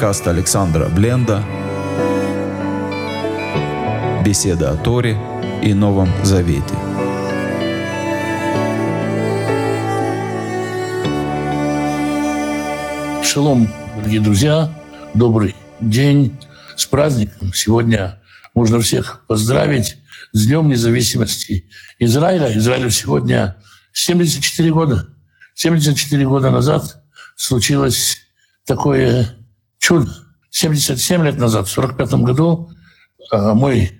Подкаст Александра Бленда. Беседа о Торе и Новом Завете. Шалом, дорогие друзья. Добрый день с праздником. Сегодня можно всех поздравить с Днем независимости Израиля. Израилю сегодня 74 года. 74 года назад случилось такое чудо. 77 лет назад, в 45 году, а, мой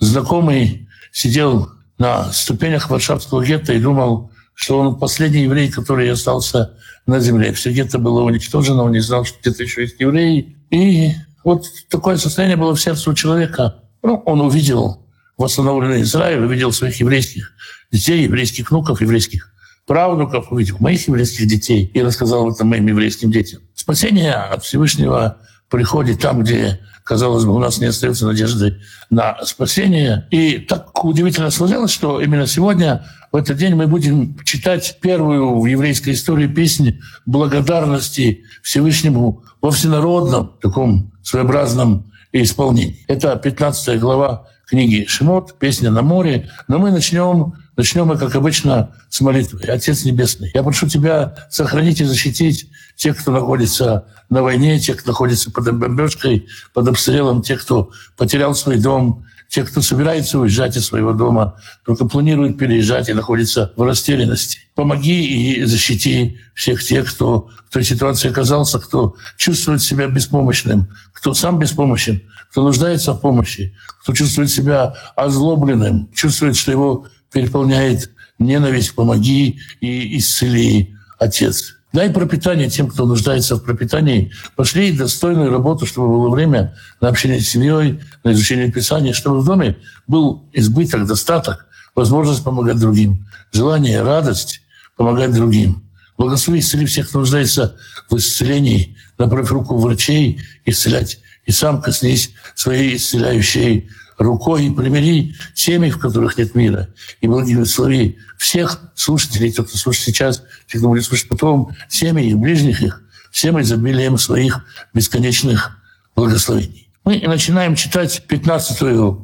знакомый сидел на ступенях Варшавского гетто и думал, что он последний еврей, который остался на земле. Все гетто было уничтожено, он не знал, что где-то еще есть евреи. И вот такое состояние было в сердце у человека. Ну, он увидел восстановленный Израиль, увидел своих еврейских детей, еврейских внуков, еврейских правнуков, увидел моих еврейских детей и рассказал это моим еврейским детям. Спасение от Всевышнего приходит там, где, казалось бы, у нас не остается надежды на спасение. И так удивительно сложилось, что именно сегодня, в этот день, мы будем читать первую в еврейской истории песню благодарности Всевышнему во всенародном таком своеобразном исполнении. Это 15 глава книги Шимот, песня на море. Но мы начнем, начнем мы, как обычно, с молитвы. Отец Небесный, я прошу Тебя сохранить и защитить тех, кто находится на войне, тех, кто находится под бомбежкой, под обстрелом, тех, кто потерял свой дом, тех, кто собирается уезжать из своего дома, только планирует переезжать и находится в растерянности. Помоги и защити всех тех, кто в той ситуации оказался, кто чувствует себя беспомощным, кто сам беспомощен, кто нуждается в помощи, кто чувствует себя озлобленным, чувствует, что его переполняет ненависть, помоги и исцели, Отец. Дай пропитание тем, кто нуждается в пропитании. Пошли достойную работу, чтобы было время на общение с семьей, на изучение Писания, чтобы в доме был избыток, достаток, возможность помогать другим, желание, радость помогать другим. Благослови, исцели всех, кто нуждается в исцелении, направь руку врачей, исцелять. И сам коснись своей исцеляющей рукой и примири семьи, в которых нет мира. И благослови всех слушателей, кто, слушает сейчас, тех, кто будет слушать потом, семьи и ближних их, всем изобилием своих бесконечных благословений. Мы начинаем читать 15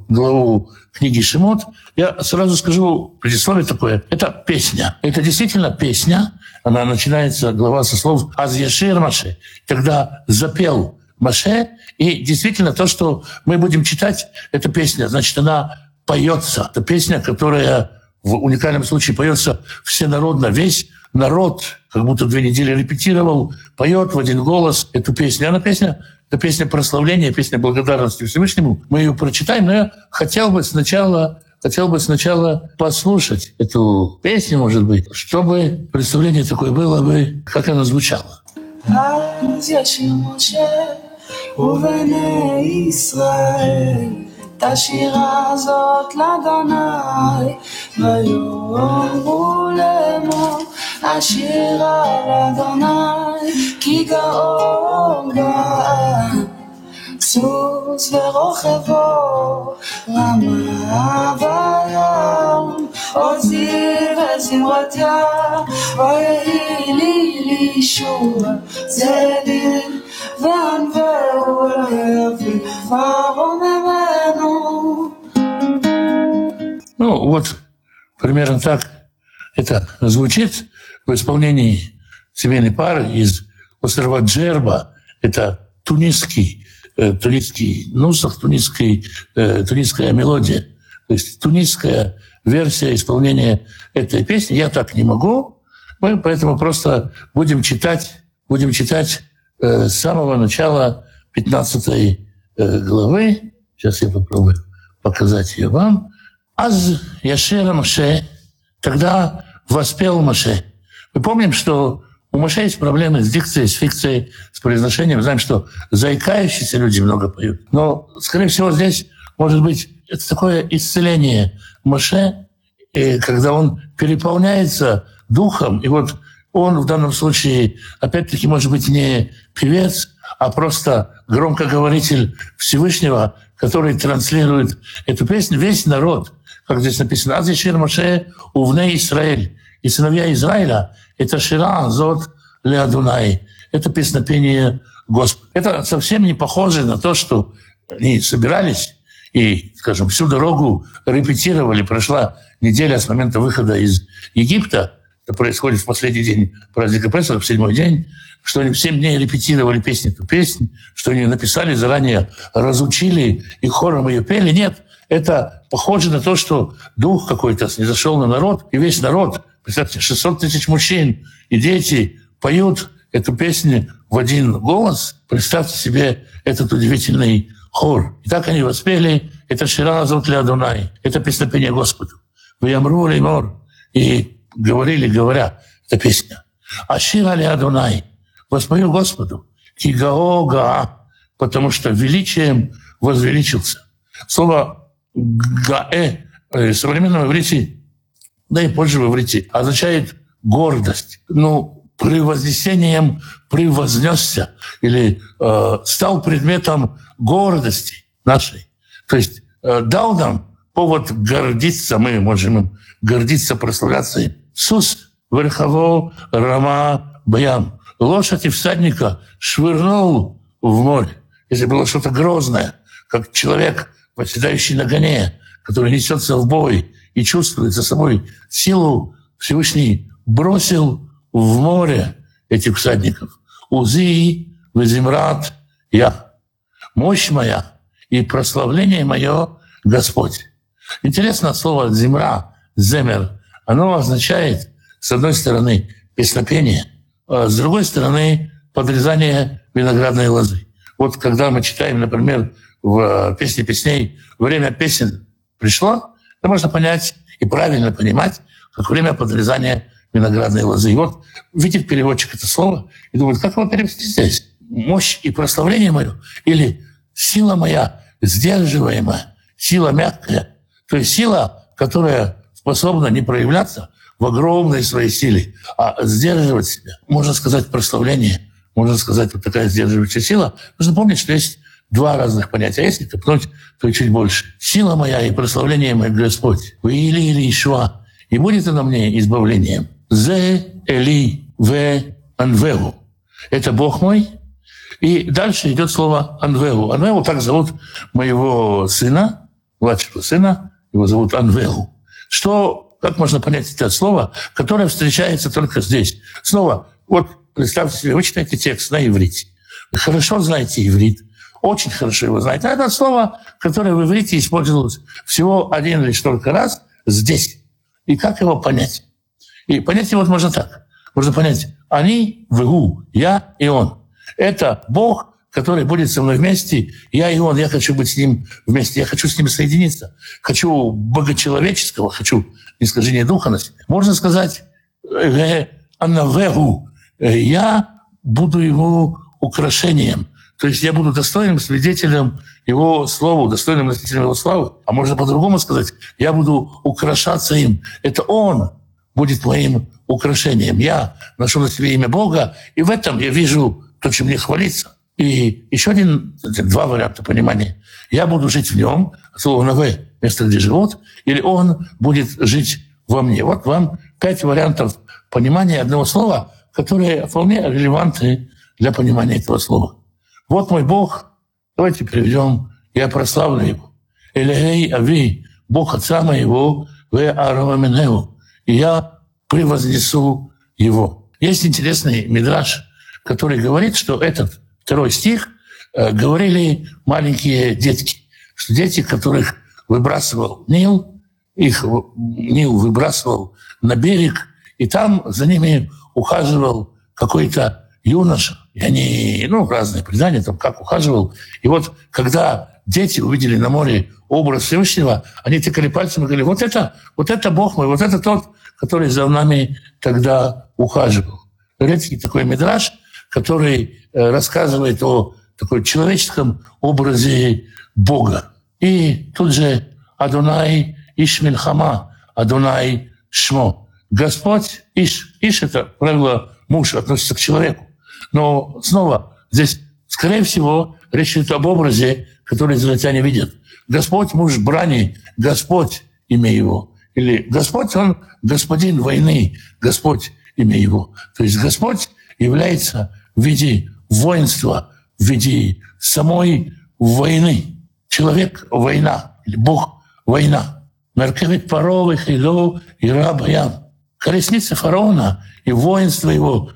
главу книги Шимот. Я сразу скажу предисловие такое. Это песня. Это действительно песня. Она начинается, глава со слов «Аз Маше», когда запел Маше. И действительно то, что мы будем читать, эта песня, значит, она поется. Это песня, которая в уникальном случае поется всенародно. Весь народ, как будто две недели репетировал, поет в один голос эту песню. Она песня, это песня прославления, песня благодарности Всевышнему. Мы ее прочитаем, но я хотел бы сначала хотел бы сначала послушать эту песню, может быть, чтобы представление такое было бы, как она звучала. ובני ישראל את השירה הזאת לאדוני ויאמרו לאמור השירה לאדוני כי גאון גאל סוס ורוכבו רמה בים עוזי וזמרתיה ויהי לי לישוע צדיק ну, вот примерно так это звучит в исполнении семейной пары из острова Джерба. Это тунисский, э, тунисский нусах, тунисский, э, тунисская мелодия. То есть тунисская версия исполнения этой песни. Я так не могу, мы поэтому просто будем читать, будем читать Э, с самого начала 15 э, главы, сейчас я попробую показать ее вам, «Аз Яшера Маше», когда воспел Маше. Мы помним, что у Маше есть проблемы с дикцией, с фикцией, с произношением. Знаем, что заикающиеся люди много поют. Но, скорее всего, здесь, может быть, это такое исцеление Маше, когда он переполняется духом, и вот он в данном случае, опять-таки, может быть, не певец, а просто громкоговоритель Всевышнего, который транслирует эту песню. Весь народ, как здесь написано, «Аз Ешир Маше увне Израиль». И сыновья Израиля — это Шира Зот Леадунай. Это песнопение Господа. Это совсем не похоже на то, что они собирались и, скажем, всю дорогу репетировали. Прошла неделя с момента выхода из Египта. Это происходит в последний день праздника Песах, в седьмой день что они семь дней репетировали песни эту песню, что они написали заранее, разучили и хором ее пели. Нет, это похоже на то, что дух какой-то не зашел на народ, и весь народ, представьте, 600 тысяч мужчин и дети поют эту песню в один голос. Представьте себе этот удивительный хор. И так они воспели это Шира зовут Адунай, это песнопение Господу. Вы Ямру Леймор. И говорили, говоря, эта песня. Ашира ли Адунай, воспою Господу. Кигаога, потому что величием возвеличился. Слово гаэ в современном иврите, да и позже в иврите, означает гордость. Ну, превознесением превознесся или э, стал предметом гордости нашей. То есть э, дал нам повод гордиться, мы можем им гордиться, прославляться им. Сус верхово рама баям. Лошадь и всадника швырнул в море. Если было что-то грозное, как человек, восседающий на гоне, который несется в бой и чувствует за собой силу, Всевышний бросил в море этих всадников. Узи, Везимрат, я. Мощь моя и прославление мое Господь. Интересно слово «земра», «земер». Оно означает, с одной стороны, песнопение, а с другой стороны, подрезание виноградной лозы. Вот когда мы читаем, например, в «Песне песней» «Время песен пришло», это можно понять и правильно понимать, как время подрезания виноградной лозы. И вот видит переводчик это слово и думает, как его перевести здесь? Мощь и прославление мое или сила моя сдерживаемая, сила мягкая, то есть сила, которая способна не проявляться в огромной своей силе, а сдерживать себя. Можно сказать прославление, можно сказать вот такая сдерживающая сила. Нужно помнить, что есть два разных понятия. А если копнуть, то чуть больше. Сила моя и прославление мое Господь. Вы или или Ишуа. И будет она мне избавлением. Зе Эли В Анвеву. Это Бог мой, и дальше идет слово Анвелу. Анвелу так зовут моего сына, младшего сына, его зовут Анвелу. Что, как можно понять это слово, которое встречается только здесь? Снова, вот представьте себе, вы читаете текст на иврите. Хорошо знаете иврит, очень хорошо его знаете. А это слово, которое в иврите использовалось всего один лишь только раз здесь. И как его понять? И понять его можно так. Можно понять, они, вегу, я и он – это Бог, который будет со мной вместе. Я и Он, я хочу быть с Ним вместе. Я хочу с Ним соединиться. Хочу богочеловеческого, хочу нисхождения духа на себе. Можно сказать, «Э, Аннавегу, э, я буду Его украшением. То есть я буду достойным свидетелем Его Слова, достойным носителем Его славы. А можно по-другому сказать, я буду украшаться им. Это Он будет моим украшением. Я ношу на себе имя Бога, и в этом я вижу то, чем мне хвалиться. И еще один, два варианта понимания. Я буду жить в нем, слово на «в» место, где живут, или он будет жить во мне. Вот вам пять вариантов понимания одного слова, которые вполне релевантны для понимания этого слова. Вот мой Бог, давайте переведем, я прославлю его. Элегей Ави, Бог Отца моего, в Арамаменеу, и я превознесу его. Есть интересный мидраж который говорит, что этот второй стих э, говорили маленькие детки, что дети, которых выбрасывал Нил, их Нил выбрасывал на берег, и там за ними ухаживал какой-то юноша. И они, ну, разные предания, там, как ухаживал. И вот, когда дети увидели на море образ Всевышнего, они тыкали пальцем и говорили, вот это, вот это Бог мой, вот это тот, который за нами тогда ухаживал. Редкий такой мидраж – который э, рассказывает о такой человеческом образе Бога. И тут же Адунай Иш Мильхама, Адунай Шмо. Господь Иш. Иш – это, правило, муж относится к человеку. Но снова здесь, скорее всего, речь идет об образе, который израильтяне видят. Господь – муж брани, Господь – имя его. Или Господь – он господин войны, Господь – имя его. То есть Господь является в виде воинства в виде самой войны. Человек – война, или Бог – война. Меркевит паровый, хило и рабаям. Колесница фараона и воинство его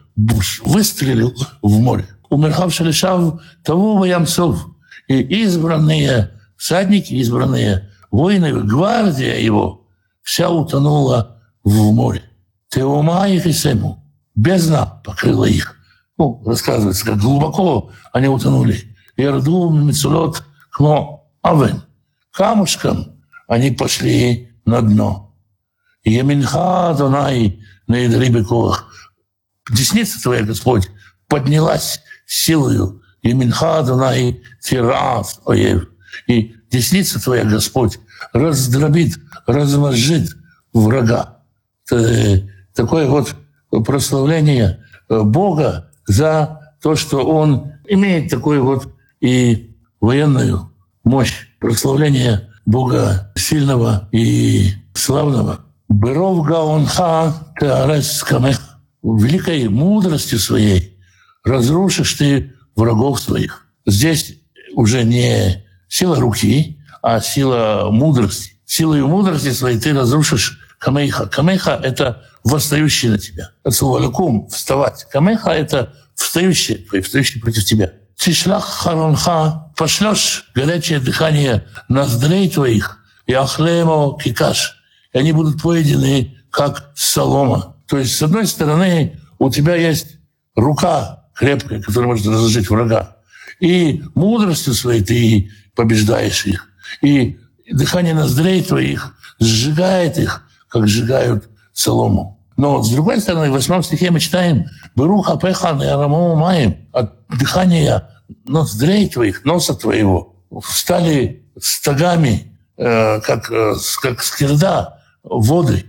выстрелил в море. Умерхав Шалишав того воямцов. И избранные всадники, избранные воины, гвардия его, вся утонула в море. Теома их и сему. Бездна покрыла их. Ну, рассказывается, как глубоко они утонули. Ярду мецулот кмо авен. Камушком они пошли на дно. Еминха Донай на Идрибекох. Десница твоя, Господь, поднялась силою. Еминха Донай Тират Оев. И десница твоя, Господь, раздробит, размозжит врага. Такое вот прославление Бога за то, что Он имеет такую вот и военную мощь, прославление Бога сильного и славного. ברוב גאונך תהרוס קמיך. Великой мудростью своей разрушишь ты врагов своих. Здесь уже не сила руки, а сила мудрости. Силой мудрости своей ты разрушишь קמיך. קמיך — это восстающий на тебя. От слова לקום — вставать. קמיך — это встающий, встающий против тебя. תשלח חרונך, пошлешь горячее дыхание ноздрей твоих, и ахлемо кикаш, и они будут поедены, как солома. То есть, с одной стороны, у тебя есть рука крепкая, которая может разложить врага. И мудростью своей ты побеждаешь их. И дыхание ноздрей твоих сжигает их, как сжигают солому. Но с другой стороны, в восьмом стихе мы читаем «Беруха пехан и арамому маем» от дыхания ноздрей твоих, носа твоего стали стогами, э, как, э, как скирда, воды.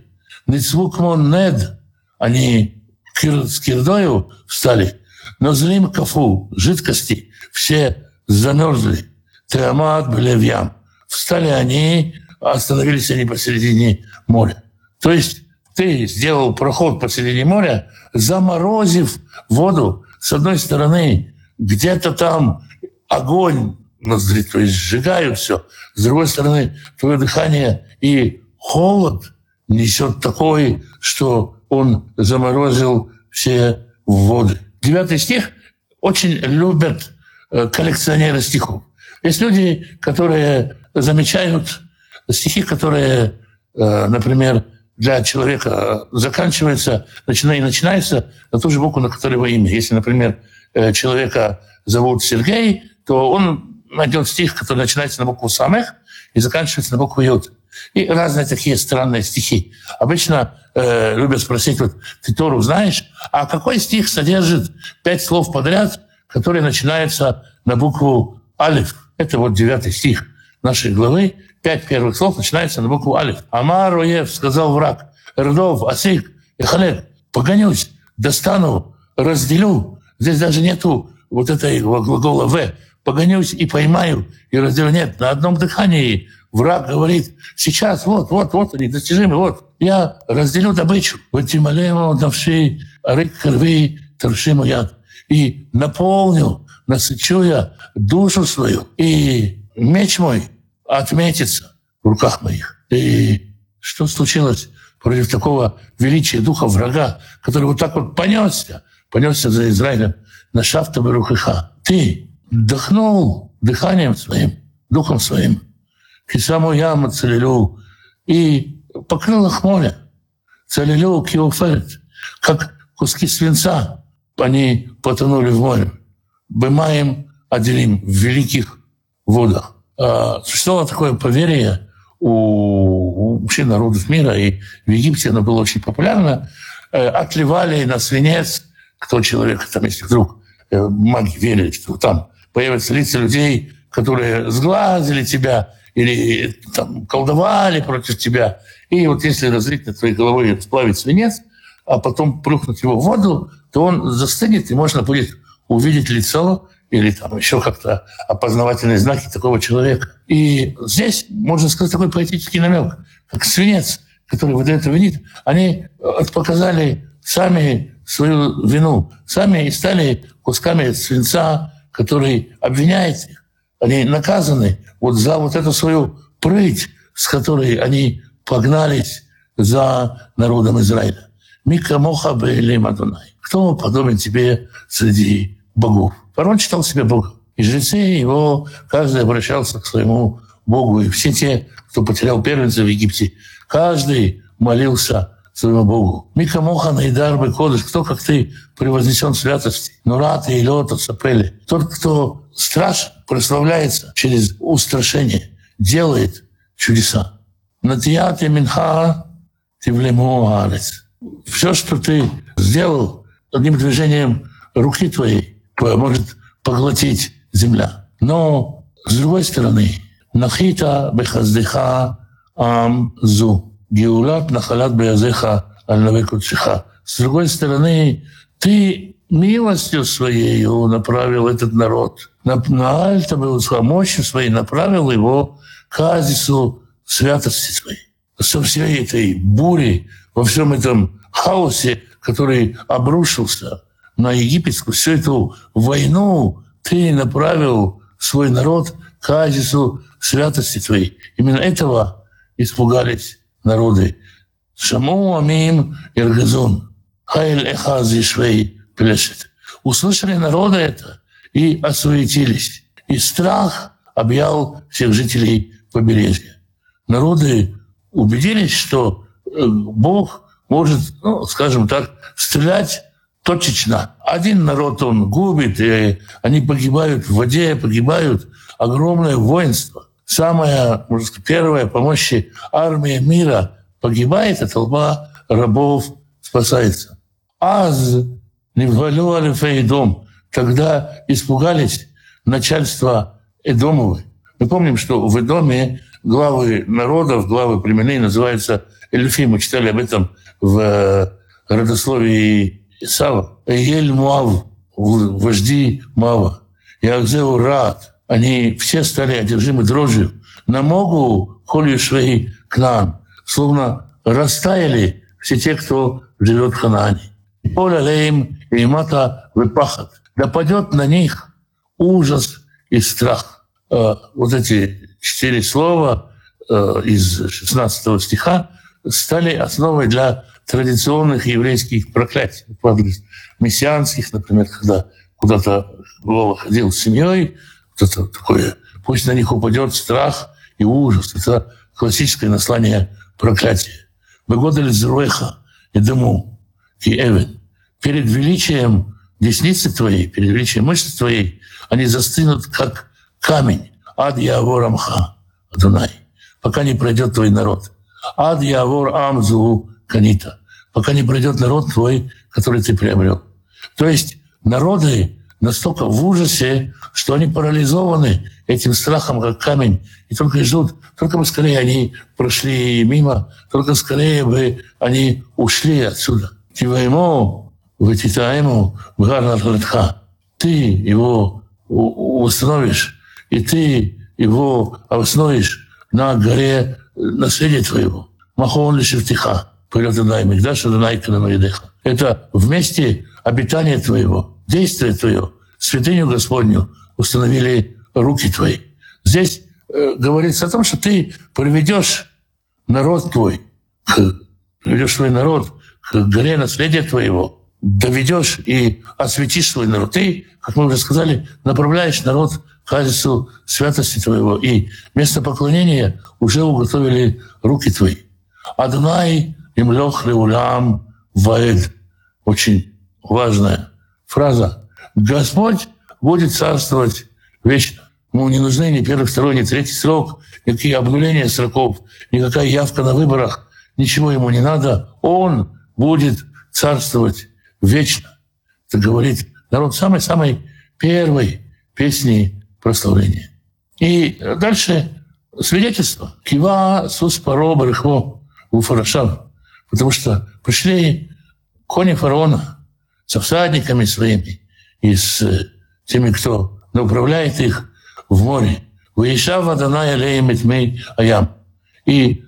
Ницвукмон нед, они с кирдою встали. Но злим кафу, жидкости, все замерзли. Теамат Белевьям. Встали они, остановились они посередине моря. То есть ты сделал проход посередине моря, заморозив воду. С одной стороны, где-то там огонь ноздри, то есть сжигают все. С другой стороны, твое дыхание и холод несет такой, что он заморозил все воды. Девятый стих очень любят э, коллекционеры стихов. Есть люди, которые замечают стихи, которые, э, например, для человека заканчиваются, начинается, начинается на ту же букву, на которой его имя. Если, например, э, человека зовут Сергей, то он найдет стих, который начинается на букву «самых» и заканчивается на букву «ют». И разные такие странные стихи. Обычно э, любят спросить, вот ты Тору знаешь, а какой стих содержит пять слов подряд, которые начинаются на букву «алиф»? Это вот девятый стих нашей главы. Пять первых слов начинаются на букву «алиф». «Амар Оев», сказал враг, «Эрдов, Асик, Эхалек, погонюсь, достану, разделю». Здесь даже нету вот этой глагола «в». Погонюсь и поймаю, и разделю. Нет, на одном дыхании враг говорит, сейчас, вот, вот, вот они, достижимы, вот. Я разделю добычу. Тималему давши рык яд. И наполню насычу я душу свою, и меч мой отметится в руках моих. И что случилось против такого величия духа врага, который вот так вот понесся, понесся за Израилем на шафта Барухиха. Ты вдохнул дыханием своим, духом своим, и саму яму целилю, и покрыл их море. Целилю киоферет, как куски свинца, они потонули в море. Бымаем отделим в великих водах. А, существовало такое поверье у, вообще народов мира, и в Египте оно было очень популярно. Отливали на свинец, кто человек, там, если вдруг маги верили, что там появятся лица людей, которые сглазили тебя или там, колдовали против тебя. И вот если разлить на твоей головой сплавить свинец, а потом плюхнуть его в воду, то он застынет, и можно будет увидеть лицо или там еще как-то опознавательные знаки такого человека. И здесь можно сказать такой поэтический намек, как свинец, который выдает винит, они показали сами свою вину, сами стали кусками свинца, который обвиняет их, они наказаны вот за вот эту свою прыть, с которой они погнались за народом Израиля. Мика Моха Бейлем Адунай. Кто подобен тебе среди богов? Фараон читал себе Бога. И жрецы его, каждый обращался к своему Богу. И все те, кто потерял первенца в Египте, каждый молился своему Богу. Мика Моха Найдар Бекодыш, кто, как ты, превознесен святости. Нурата и Лота Сапели. Тот, кто страшен, прославляется через устрашение, делает чудеса. Натията Минха Тивлему Арец. Все, что ты сделал одним движением руки твоей, может поглотить земля. Но, с другой стороны, Нахита бехаздыха ам зу. Геулат нахалат беязеха аль С другой стороны, ты милостью своей направил этот народ. На, на альта был мощью своей направил его к азису святости своей. Со всей этой бури, во всем этом хаосе, который обрушился на египетскую, всю эту войну ты направил свой народ к азису святости твоей. Именно этого испугались народы. Шаму амим иргазун. Хайль эхази швей плешет. Услышали народы это и осуетились. И страх объял всех жителей побережья. Народы убедились, что э, Бог может, ну, скажем так, стрелять точечно. Один народ он губит, и они погибают в воде, погибают. Огромное воинство. Самая, можно сказать, первая по мощи армия мира погибает, а толпа рабов спасается. Аз не ввалю дом. Тогда испугались начальства Эдомовы. Мы помним, что в Эдоме главы народов, главы племеней называются Эльфи. Мы читали об этом в э, родословии Исава. Ель Муав, вожди Мава. Ягзеу Рад. Они все стали одержимы дрожью. На могу холью швей к нам. Словно растаяли все те, кто живет в Ханаане. Поле лейм и мата выпахат. Да падет на них ужас и страх. Э, вот эти четыре слова э, из 16 стиха стали основой для традиционных еврейских проклятий, мессианских, например, когда куда-то Вова ходил с семьей, что-то такое, пусть на них упадет страх и ужас. Это классическое наслание проклятия. Выгодали Зруэха и дыму, и Эвен. Перед величием десницы твоей, перед величием мышцы твоей, они застынут, как камень. Ад Явор Амха, Адунай, пока не пройдет твой народ. Ад Явор Амзу Канита, пока не пройдет народ твой, который ты приобрел. То есть народы настолько в ужасе, что они парализованы этим страхом, как камень, и только ждут, только бы скорее они прошли мимо, только скорее бы они ушли отсюда. Тиваему, вытитаему, в Ты его установишь и ты его основишь на горе наследия твоего. Махон Мигдаш Адонай Канамаридеха. Это вместе обитание твоего, действие твое, святыню Господню установили руки твои. Здесь э, говорится о том, что ты приведешь народ твой, приведешь свой народ к горе наследия твоего, доведешь и осветишь свой народ. Ты, как мы уже сказали, направляешь народ качеству святости Твоего, и место поклонения уже уготовили руки Твои. Аднай им лех улям ваэд. Очень важная фраза. Господь будет царствовать вечно. Ему не нужны ни первый, второй, ни третий срок, никакие обнуления сроков, никакая явка на выборах. Ничего ему не надо. Он будет царствовать вечно. Это говорит народ самой-самой первой песни прославление. И дальше свидетельство. Кива сус паро барыхво у фарашав. Потому что пришли кони фараона со всадниками своими и с э, теми, кто управляет их в море. Выезжав Адонай алеем этьмей аям. И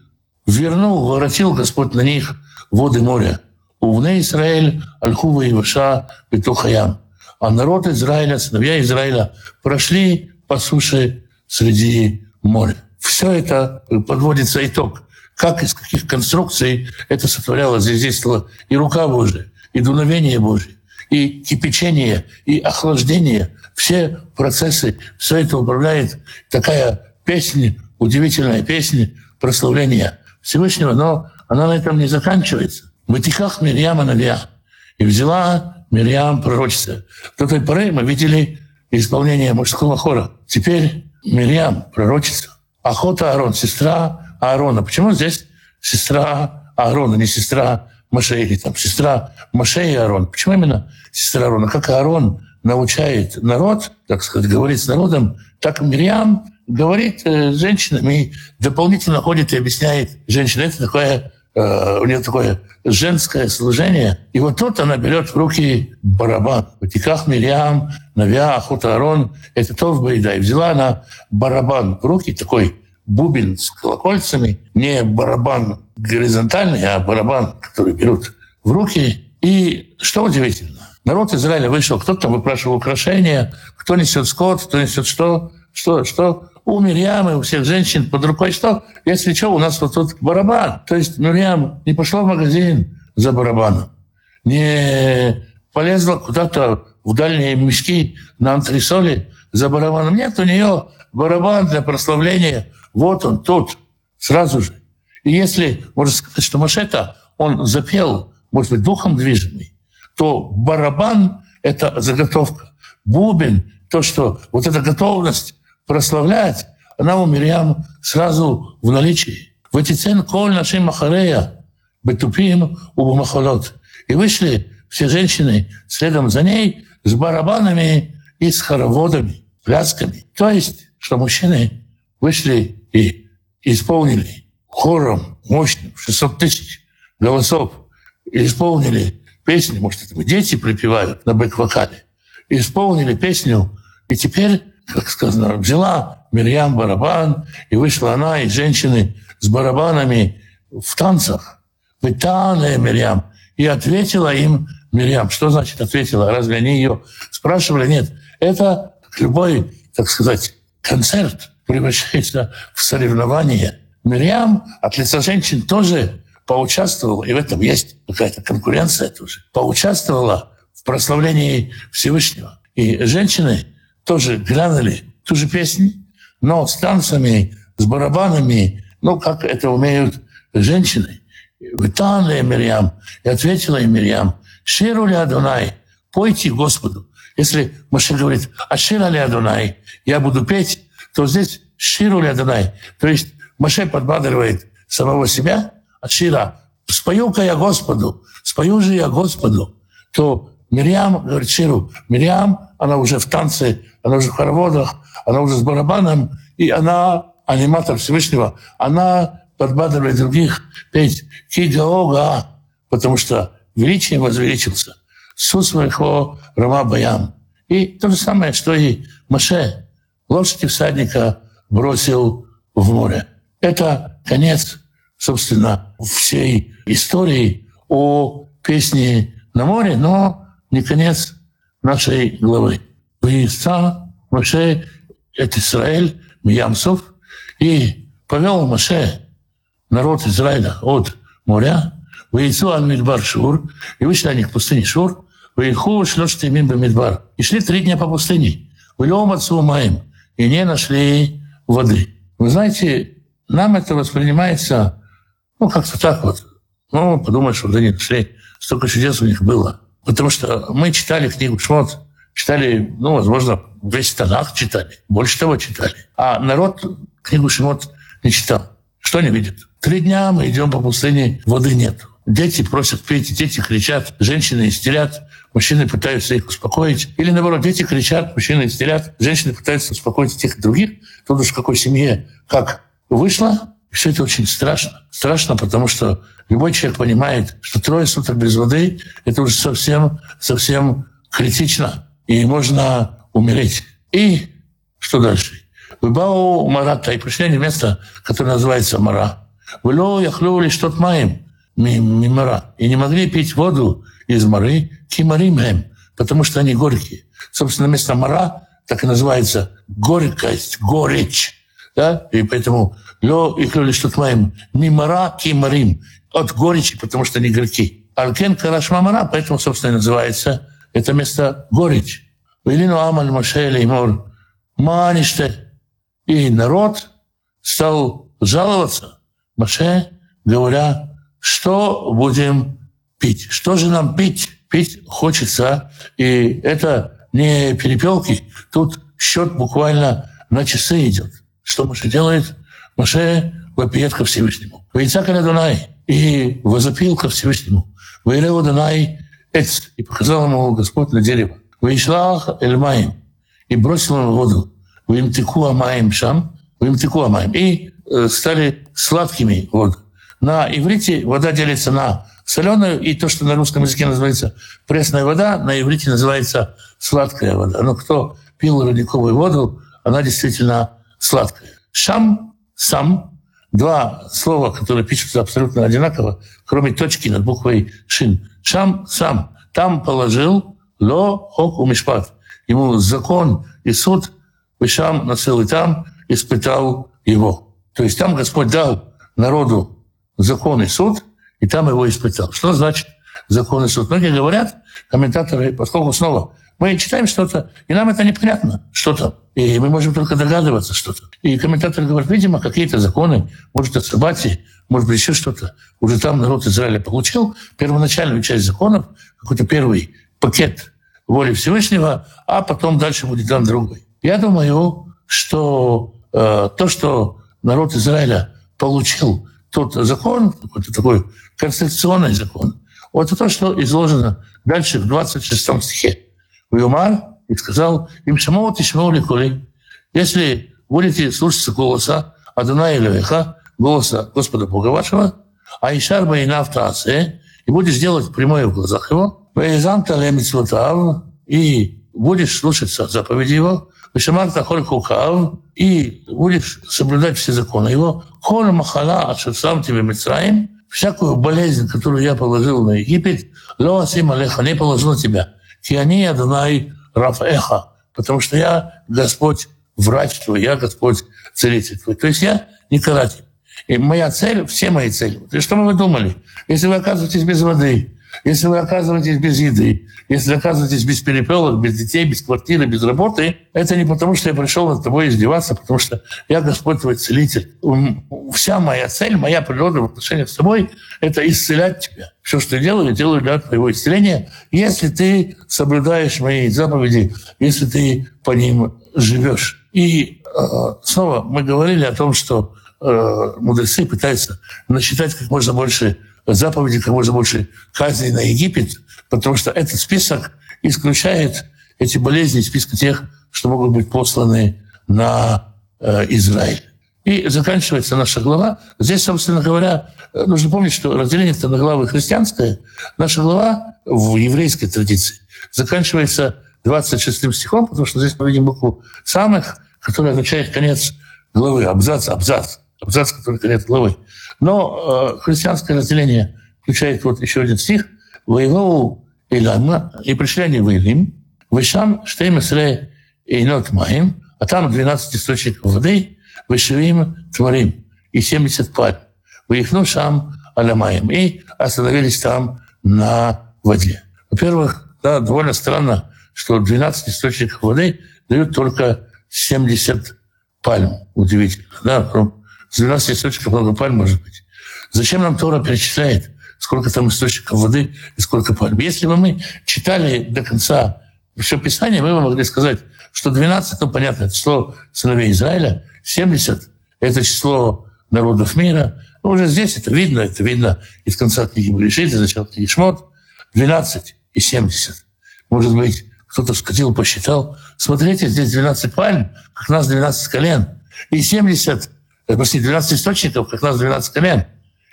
вернул, воротил Господь на них воды моря. Увне Израиль, Альхува и Ваша, Бетухаям. а народ Израиля, сыновья Израиля прошли по суше среди моря. Все это подводится итог. Как, из каких конструкций это сотворялось, здесь и рука Божия, и дуновение Божие, и кипячение, и охлаждение. Все процессы, все это управляет такая песня, удивительная песня прославления Всевышнего, но она на этом не заканчивается. В Ватиках Мирьяма Навия. И взяла Мирьям пророчество. До той поры мы видели исполнение мужского хора. Теперь Мирьям пророчество. Охота Аарон, сестра Аарона. Почему здесь сестра Аарона, не сестра Маше или там сестра Маше и Аарон? Почему именно сестра Аарона? Как Аарон научает народ, так сказать, говорит с народом, так Мирьям говорит э, с женщинами и дополнительно ходит и объясняет женщинам. Это такое Э, у нее такое женское служение. И вот тут она берет в руки барабан. В Тиках Мириам, Навиа, Ахута Арон, это то в Баида. И взяла она барабан в руки, такой бубен с колокольцами, не барабан горизонтальный, а барабан, который берут в руки. И что удивительно, народ Израиля вышел, кто-то выпрашивал украшения, кто несет скот, кто несет что, что, что у Мирьямы, у всех женщин под рукой что? Если что, у нас вот тут барабан. То есть Мирьям не пошла в магазин за барабаном, не полезла куда-то в дальние мешки на антресоли за барабаном. Нет, у нее барабан для прославления. Вот он тут, сразу же. И если, можно сказать, что Машета, он запел, может быть, духом движимый, то барабан — это заготовка. Бубен — то, что вот эта готовность прославлять, она у Мирьям сразу в наличии. В эти цен коль нашим махарея, бетупим у махалот. И вышли все женщины следом за ней с барабанами и с хороводами, плясками. То есть, что мужчины вышли и исполнили хором мощным, 600 тысяч голосов, исполнили песню, может, это дети припевают на бэк-вокале, исполнили песню, и теперь как сказано, взяла Мирьям барабан, и вышла она и женщины с барабанами в танцах. Вытаная Мирьям. И ответила им Мирьям. Что значит ответила? Разве они ее спрашивали? Нет. Это любой, так сказать, концерт превращается в соревнование. Мирьям от лица женщин тоже поучаствовала, и в этом есть какая-то конкуренция тоже, поучаствовала в прославлении Всевышнего. И женщины тоже глянули ту же песню, но с танцами, с барабанами, ну, как это умеют женщины. Витанли Мирьям, и ответила им Мирьям, «Ширу ли Адунай, пойте Господу». Если Маша говорит, «Ашира ли Адунай, я буду петь», то здесь «Ширу ли Адунай». То есть Маше подбадривает самого себя, «Ашира, спою-ка я Господу, спою же я Господу», то Мирьям говорит Ширу, Мирьям, она уже в танце она уже в хороводах, она уже с барабаном, и она аниматор Всевышнего, она подбадривает других петь «Кигаога», потому что величие возвеличился. Су своего Рама Баям. И то же самое, что и Маше. Лошади всадника бросил в море. Это конец, собственно, всей истории о песне на море, но не конец нашей главы. Виса Маше это Израиль, Миямсов, и повел Маше народ Израиля от моря, Вейцу Мидбар Шур, и вышли они к пустыне Шур, Вейху шлёшь мим Мидбар. И шли три дня по пустыне. Вылем отцу Маем, и не нашли воды. Вы знаете, нам это воспринимается, ну, как-то так вот. Ну, подумаешь, воды не нашли. Столько чудес у них было. Потому что мы читали книгу Шмот, читали, ну, возможно, весь Танах читали, больше того читали. А народ книгу Шимот не читал. Что они видят? Три дня мы идем по пустыне, воды нет. Дети просят петь, дети кричат, женщины истерят, мужчины пытаются их успокоить. Или наоборот, дети кричат, мужчины истерят, женщины пытаются успокоить тех и других. Тут уж в какой семье как вышло, все это очень страшно. Страшно, потому что любой человек понимает, что трое суток без воды – это уже совсем, совсем критично и можно умереть. И что дальше? Выбау Марата, и пришли они в место, которое называется Мара. Выло яхлю лишь тот маем мимара. И не могли пить воду из Мары, кимаримхем, потому что они горькие. Собственно, место мара так и называется горькость, горечь. Да? И поэтому лё и клюли что маем мимара кимарим от горечи, потому что они горьки. Алкен карашмамара, поэтому, собственно, и называется это место горечь. Велину амаль машеле мор маниште. И народ стал жаловаться Маше, говоря, что будем пить? Что же нам пить? Пить хочется. И это не перепелки. Тут счет буквально на часы идет. Что Маше делает? Маше вопиет ко Всевышнему. Вейцака Дунай. И возопил ко Всевышнему. Вейрео Дунай Эц. И показал ему Господь на дерево. Вейшлах Эльмаем. И бросил ему воду. Вимтику Амаем Шам. Вимтику Амаем. И э, стали сладкими воды. На иврите вода делится на соленую и то, что на русском языке называется пресная вода, на иврите называется сладкая вода. Но кто пил родниковую воду, она действительно сладкая. Шам, сам, два слова, которые пишутся абсолютно одинаково, кроме точки над буквой шин. Шам, сам. Там положил ло, хок, умишпат. Ему закон и суд, Вишам на целый там испытал его. То есть там Господь дал народу закон и суд, и там его испытал. Что значит закон и суд? Многие говорят, комментаторы, поскольку снова мы читаем что-то, и нам это непонятно, что-то. И мы можем только догадываться что-то. И комментаторы говорят, видимо, какие-то законы, может, от собаки, может быть, еще что-то. Уже там народ Израиля получил первоначальную часть законов, какой-то первый пакет воли Всевышнего, а потом дальше будет дан другой. Я думаю, что э, то, что народ Израиля получил тот закон, какой-то такой конституционный закон, вот то, что изложено дальше в 26 стихе. Юмар и сказал, им шамот и шмоли коли. Если будете слушаться голоса Адона Илевеха, голоса Господа Бога вашего, а Ишар Байнав Таасе, и будешь делать прямое в глазах его, Вейзанта Лемицвотав, и будешь слушаться заповеди его, Вишамарта Холь Хукав, и будешь соблюдать все законы его, Холь Махала, что сам тебе Мицраим, всякую болезнь, которую я положил на Египет, Ло Асим Алеха, не положил на тебя. Киани Адонай Рафеха, потому что я Господь врач твой, я Господь целитель твой. То есть я не каратель. И моя цель, все мои цели. И что вы думали? Если вы оказываетесь без воды, если вы оказываетесь без еды, если оказываетесь без перепелок, без детей, без квартиры, без работы, это не потому, что я пришел над тобой издеваться, потому что я Господь твой целитель. Вся моя цель, моя природа в отношениях с тобой — это исцелять тебя. Все, что я делаю, я делаю для твоего исцеления, если ты соблюдаешь мои заповеди, если ты по ним живешь. И э, снова мы говорили о том, что э, мудрецы пытаются насчитать как можно больше заповеди как можно больше казней на Египет, потому что этот список исключает эти болезни из списка тех, что могут быть посланы на э, Израиль. И заканчивается наша глава. Здесь, собственно говоря, нужно помнить, что разделение на главы христианское. Наша глава в еврейской традиции заканчивается 26 стихом, потому что здесь мы видим букву «самых», которая означает конец главы, абзац, абзац, абзац, который конец главы. Но э, христианское разделение включает вот еще один стих. «Воевал Илама, и пришли они в Илим, Вышам штеймесре инот маим, а там 12 источников воды, Вышевим творим, и 70 пальм. Выехну шам алямаем, и остановились там на воде. Во-первых, да, довольно странно, что 12 источников воды дают только 70 пальм. Удивительно. Да? С 12 источников много пальм может быть. Зачем нам Тора перечисляет, сколько там источников воды и сколько пальм? Если бы мы читали до конца все Писание, мы бы могли сказать, что 12, ну, понятно, число сыновей Израиля, 70 — это число народов мира. Ну, уже здесь это видно, это видно из конца книги Берешит, из начала книги Шмот. 12 и 70. Может быть, кто-то сходил, посчитал. Смотрите, здесь 12 пальм, как нас 12 колен. И 70 Почти 12 источников, как нас 12 колен,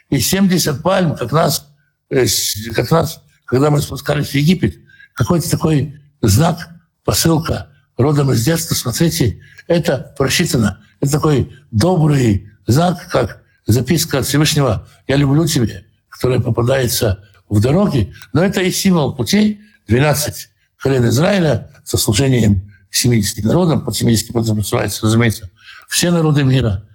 и 70 пальм, как нас, э, как нас когда мы спускались в Египет. Какой-то такой знак, посылка родом из детства. Смотрите, это просчитано. Это такой добрый знак, как записка от Всевышнего «Я люблю тебя», которая попадается в дороге. Но это и символ путей 12 колен Израиля со служением 70 народам, под 70 подразумевается, разумеется, все народы мира.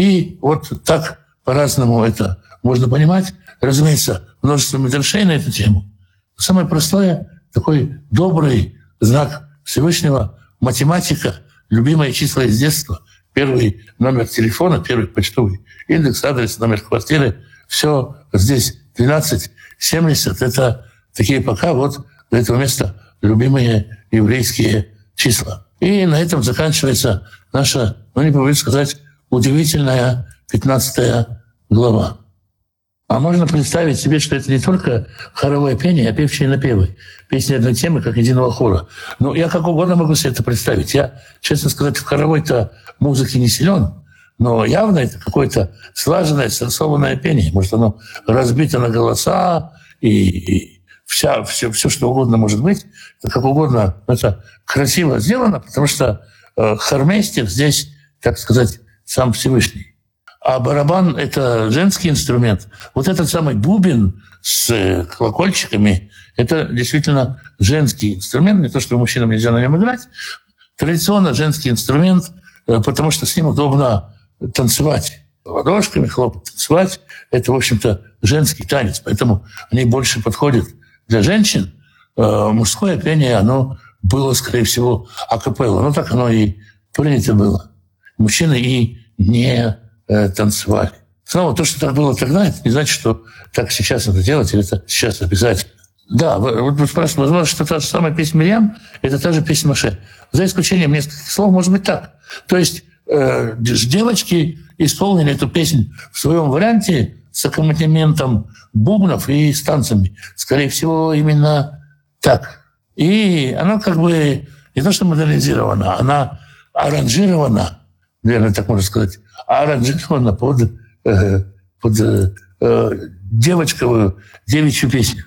И вот так по-разному это можно понимать. Разумеется, множество медршей на эту тему. Самое простое, такой добрый знак Всевышнего, математика, любимые числа из детства, первый номер телефона, первый почтовый индекс, адрес, номер квартиры, все здесь 1270. Это такие пока вот до этого места любимые еврейские числа. И на этом заканчивается наша, ну не побоюсь сказать, удивительная 15 глава. А можно представить себе, что это не только хоровое пение, а певчие напевы. Песни одной темы, как единого хора. Ну, я как угодно могу себе это представить. Я, честно сказать, в хоровой-то музыке не силен, но явно это какое-то слаженное, сорсованное пение. Может, оно разбито на голоса и, вся, все, все, что угодно может быть. Как угодно это красиво сделано, потому что э, хормейстер здесь, так сказать, сам Всевышний. А барабан — это женский инструмент. Вот этот самый бубен с э, колокольчиками — это действительно женский инструмент. Не то, что мужчинам нельзя на нем играть. Традиционно женский инструмент, э, потому что с ним удобно танцевать. Ладошками хлопать, танцевать — это, в общем-то, женский танец. Поэтому они больше подходят для женщин. Э, мужское пение, оно было, скорее всего, акапелла. Ну, так оно и принято было. Мужчины и не э, танцевали. Снова то, что так было тогда, это не значит, что так сейчас это делать, или это сейчас обязательно. Да, вот вы спрашиваете, возможно, что та же самая песня Мирьям – это та же песня Маше. За исключением нескольких слов, может быть так. То есть э, девочки исполнили эту песню в своем варианте с аккомпанементом бубнов и с танцами. Скорее всего, именно так. И она как бы не то что модернизирована, она аранжирована, наверное, так можно сказать, аранжирована под, э, под э, э девочковую девичью песню.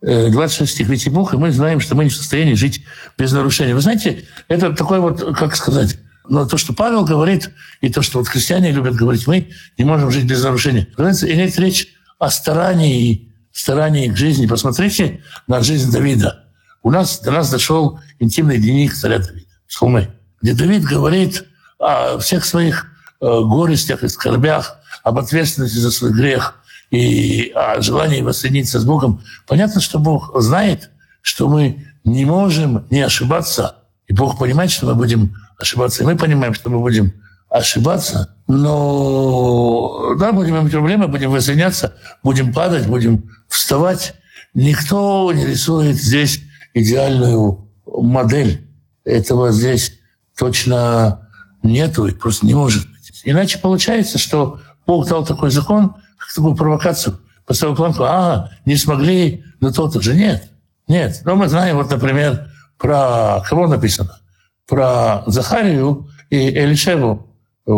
26 э, стих «Ведь Бог, и мы знаем, что мы не в состоянии жить без нарушения». Вы знаете, это такой вот, как сказать, но то, что Павел говорит, и то, что вот христиане любят говорить, мы не можем жить без нарушения. Понимаете, идет речь о старании, старании к жизни. Посмотрите на жизнь Давида. У нас до нас дошел интимный дневник царя Давида, Псалмы, где Давид говорит о всех своих э, горестях и скорбях, об ответственности за свой грех и о желании воссоединиться с Богом. Понятно, что Бог знает, что мы не можем не ошибаться, и Бог понимает, что мы будем ошибаться. И мы понимаем, что мы будем ошибаться, но да, будем иметь проблемы, будем воссоединяться, будем падать, будем вставать. Никто не рисует здесь идеальную модель. Этого здесь точно нету и просто не может быть. Иначе получается, что Бог дал такой закон, как такую провокацию, поставил планку, а, не смогли, но тот же нет. Нет. Но мы знаем, вот, например, про кого написано? Про Захарию и Элишеву, э,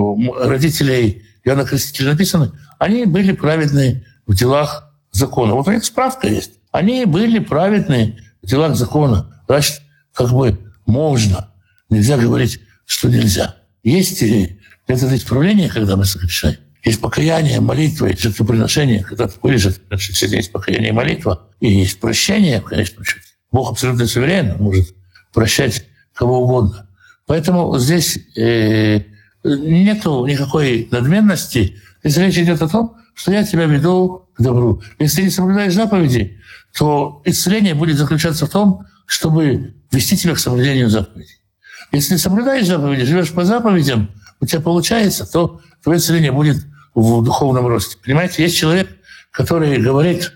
родителей Иоанна Крестителя написано, они были праведны в делах закона. Вот у них справка есть. Они были праведны в делах закона. Значит, как бы можно. Нельзя говорить, что нельзя. Есть это исправление, когда мы согрешаем. Есть покаяние, молитва, есть жертвоприношение. Когда значит, сегодня есть покаяние и молитва. И есть прощение, конечно, Бог абсолютно суверен, может прощать кого угодно. Поэтому здесь э, нету никакой надменности. Здесь речь идет о том, что я тебя веду к добру. Если не соблюдаешь заповеди, то исцеление будет заключаться в том, чтобы вести тебя к соблюдению заповедей. Если соблюдаешь заповеди, живешь по заповедям, у тебя получается, то твое исцеление будет в духовном росте. Понимаете, есть человек, который говорит,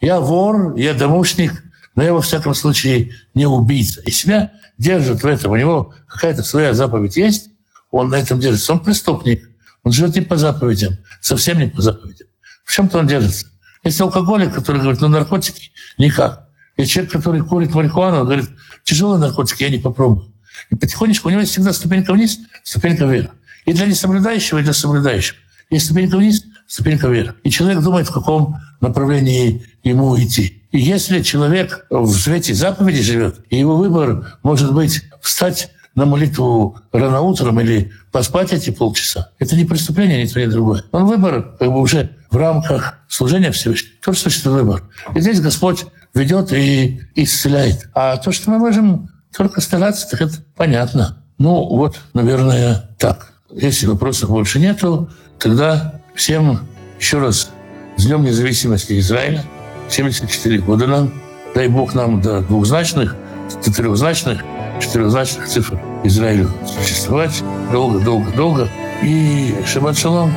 я вор, я домушник, но я во всяком случае не убийца. И себя держит в этом. У него какая-то своя заповедь есть, он на этом держится. Он преступник. Он живет не по заповедям, совсем не по заповедям. В чем-то он держится. Есть алкоголик, который говорит, ну наркотики никак. Есть человек, который курит марихуану, он говорит, тяжелые наркотики я не попробую. И потихонечку у него есть всегда ступенька вниз, ступенька вверх. И для несоблюдающего, и для соблюдающего. Есть ступенька вниз, ступенька вверх. И человек думает, в каком направлении ему идти. И если человек в свете заповеди живет, и его выбор может быть встать на молитву рано утром или поспать эти полчаса, это не преступление, ни то, ни другое. Он выбор как бы уже в рамках служения Всевышнего. Тоже существует выбор. И здесь Господь ведет и исцеляет. А то, что мы можем только стараться, так это понятно. Ну, вот, наверное, так. Если вопросов больше нету, тогда всем еще раз с Днем независимости Израиля. 74 года нам. Дай Бог нам до двухзначных, до трехзначных, четырехзначных цифр Израилю существовать долго-долго-долго. И шаббат шалом.